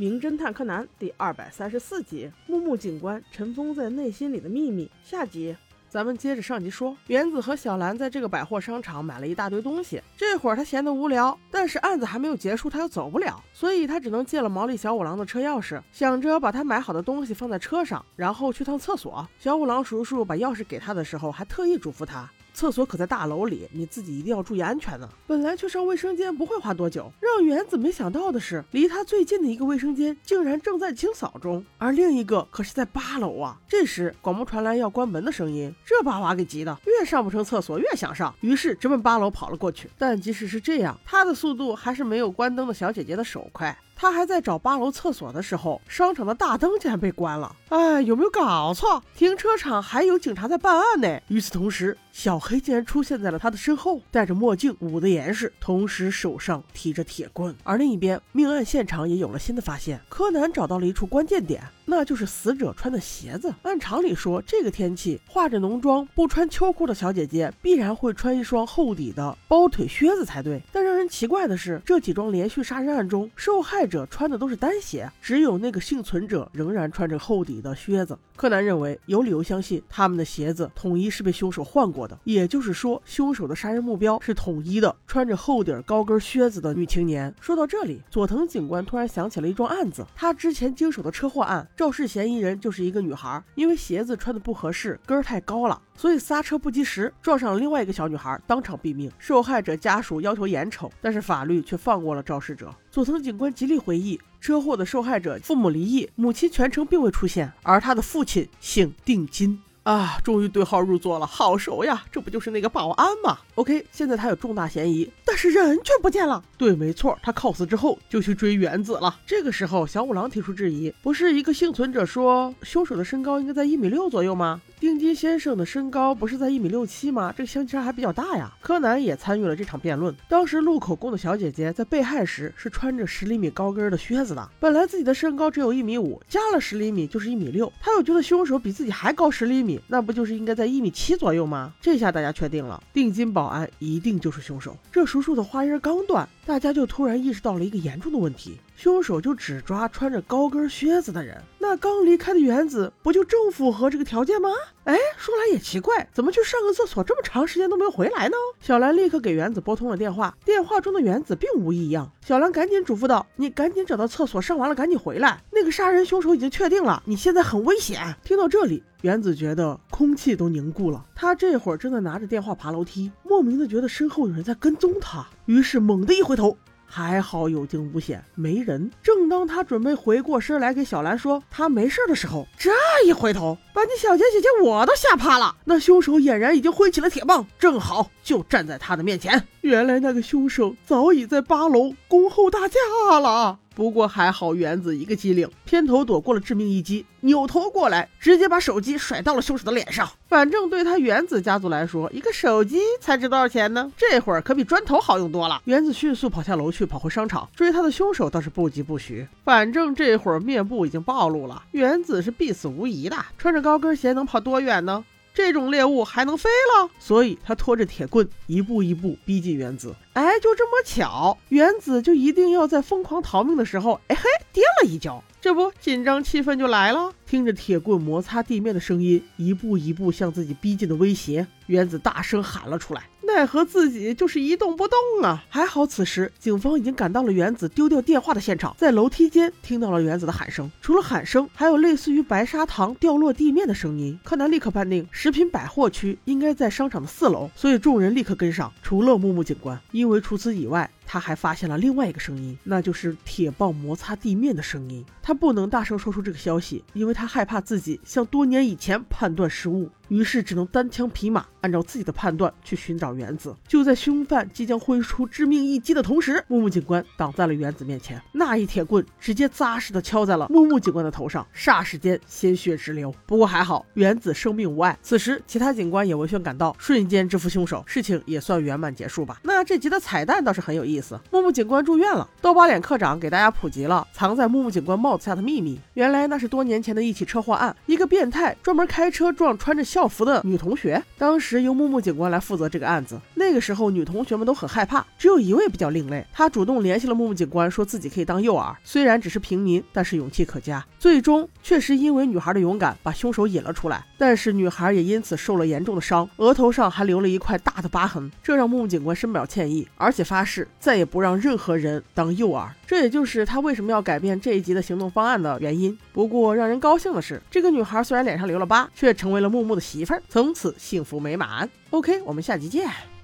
名侦探柯南》第二百三十四集：木木警官尘封在内心里的秘密。下集。咱们接着上集说，原子和小兰在这个百货商场买了一大堆东西。这会儿他闲得无聊，但是案子还没有结束，他又走不了，所以他只能借了毛利小五郎的车钥匙，想着把他买好的东西放在车上，然后去趟厕所。小五郎叔叔把钥匙给他的时候，还特意嘱咐他。厕所可在大楼里，你自己一定要注意安全呢。本来去上卫生间不会花多久，让原子没想到的是，离他最近的一个卫生间竟然正在清扫中，而另一个可是在八楼啊。这时广播传来要关门的声音，这把娃给急的，越上不成厕所越想上，于是直奔八楼跑了过去。但即使是这样，他的速度还是没有关灯的小姐姐的手快。他还在找八楼厕所的时候，商场的大灯竟然被关了。哎，有没有搞错？停车场还有警察在办案呢。与此同时，小黑竟然出现在了他的身后，戴着墨镜，捂得严实，同时手上提着铁棍。而另一边，命案现场也有了新的发现。柯南找到了一处关键点，那就是死者穿的鞋子。按常理说，这个天气化着浓妆不穿秋裤的小姐姐，必然会穿一双厚底的包腿靴子才对。但是奇怪的是，这几桩连续杀人案中，受害者穿的都是单鞋，只有那个幸存者仍然穿着厚底的靴子。柯南认为有理由相信他们的鞋子统一是被凶手换过的，也就是说，凶手的杀人目标是统一的，穿着厚底高跟靴子的女青年。说到这里，佐藤警官突然想起了一桩案子，他之前经手的车祸案，肇事嫌疑人就是一个女孩，因为鞋子穿的不合适，跟太高了，所以刹车不及时，撞上了另外一个小女孩，当场毙命。受害者家属要求严惩，但是法律却放过了肇事者。佐藤警官极力回忆，车祸的受害者父母离异，母亲全程并未出现，而他的父亲姓定金啊，终于对号入座了，好熟呀，这不就是那个保安吗？OK，现在他有重大嫌疑，但是人却不见了。对，没错，他 cos 之后就去追原子了。这个时候，小五郎提出质疑，不是一个幸存者说，凶手的身高应该在一米六左右吗？丁金先生的身高不是在一米六七吗？这个相差还比较大呀。柯南也参与了这场辩论。当时录口供的小姐姐在被害时是穿着十厘米高跟的靴子的，本来自己的身高只有一米五，加了十厘米就是一米六。她又觉得凶手比自己还高十厘米，那不就是应该在一米七左右吗？这下大家确定了，定金保安一定就是凶手。这叔叔的话音刚断，大家就突然意识到了一个严重的问题。凶手就只抓穿着高跟靴子的人，那刚离开的原子不就正符合这个条件吗？哎，说来也奇怪，怎么去上个厕所这么长时间都没有回来呢？小兰立刻给原子拨通了电话，电话中的原子并无异样。小兰赶紧嘱咐道：“你赶紧找到厕所，上完了赶紧回来。那个杀人凶手已经确定了，你现在很危险。”听到这里，原子觉得空气都凝固了。他这会儿正在拿着电话爬楼梯，莫名的觉得身后有人在跟踪他，于是猛地一回头。还好有惊无险，没人。正当他准备回过身来给小兰说他没事的时候，这一回头，把你小杰姐姐我都吓怕了。那凶手俨然已经挥起了铁棒，正好就站在他的面前。原来那个凶手早已在八楼恭候大驾了。不过还好，原子一个机灵，偏头躲过了致命一击，扭头过来，直接把手机甩到了凶手的脸上。反正对他原子家族来说，一个手机才值多少钱呢？这会儿可比砖头好用多了。原子迅速跑下楼去，跑回商场追他的凶手倒是不疾不徐。反正这会儿面部已经暴露了，原子是必死无疑的。穿着高跟鞋能跑多远呢？这种猎物还能飞了，所以他拖着铁棍一步一步逼近原子。哎，就这么巧，原子就一定要在疯狂逃命的时候，哎嘿，跌了一跤。这不，紧张气氛就来了。听着铁棍摩擦地面的声音，一步一步向自己逼近的威胁，原子大声喊了出来。奈何自己就是一动不动啊！还好此时警方已经赶到了原子丢掉电话的现场，在楼梯间听到了原子的喊声。除了喊声，还有类似于白砂糖掉落地面的声音。柯南立刻判定食品百货区应该在商场的四楼，所以众人立刻跟上。除了木木警官，因为除此以外，他还发现了另外一个声音，那就是铁棒摩擦地面的声音。他不能大声说出这个消息，因为他害怕自己像多年以前判断失误。于是只能单枪匹马，按照自己的判断去寻找原子。就在凶犯即将挥出致命一击的同时，木木警官挡在了原子面前，那一铁棍直接扎实的敲在了木木警官的头上，霎时间鲜血直流。不过还好，原子生命无碍。此时，其他警官也闻讯赶到，瞬间制服凶手，事情也算圆满结束吧。那这集的彩蛋倒是很有意思，木木警官住院了，刀疤脸科长给大家普及了藏在木木警官帽子下的秘密。原来那是多年前的一起车祸案，一个变态专门开车撞穿着校。校服的女同学，当时由木木警官来负责这个案子。那个时候女同学们都很害怕，只有一位比较另类，她主动联系了木木警官，说自己可以当诱饵。虽然只是平民，但是勇气可嘉。最终确实因为女孩的勇敢，把凶手引了出来。但是女孩也因此受了严重的伤，额头上还留了一块大的疤痕，这让木木警官深表歉意，而且发誓再也不让任何人当诱饵。这也就是他为什么要改变这一集的行动方案的原因。不过让人高兴的是，这个女孩虽然脸上留了疤，却成为了木木的媳妇儿，从此幸福美满。OK，我们下集见。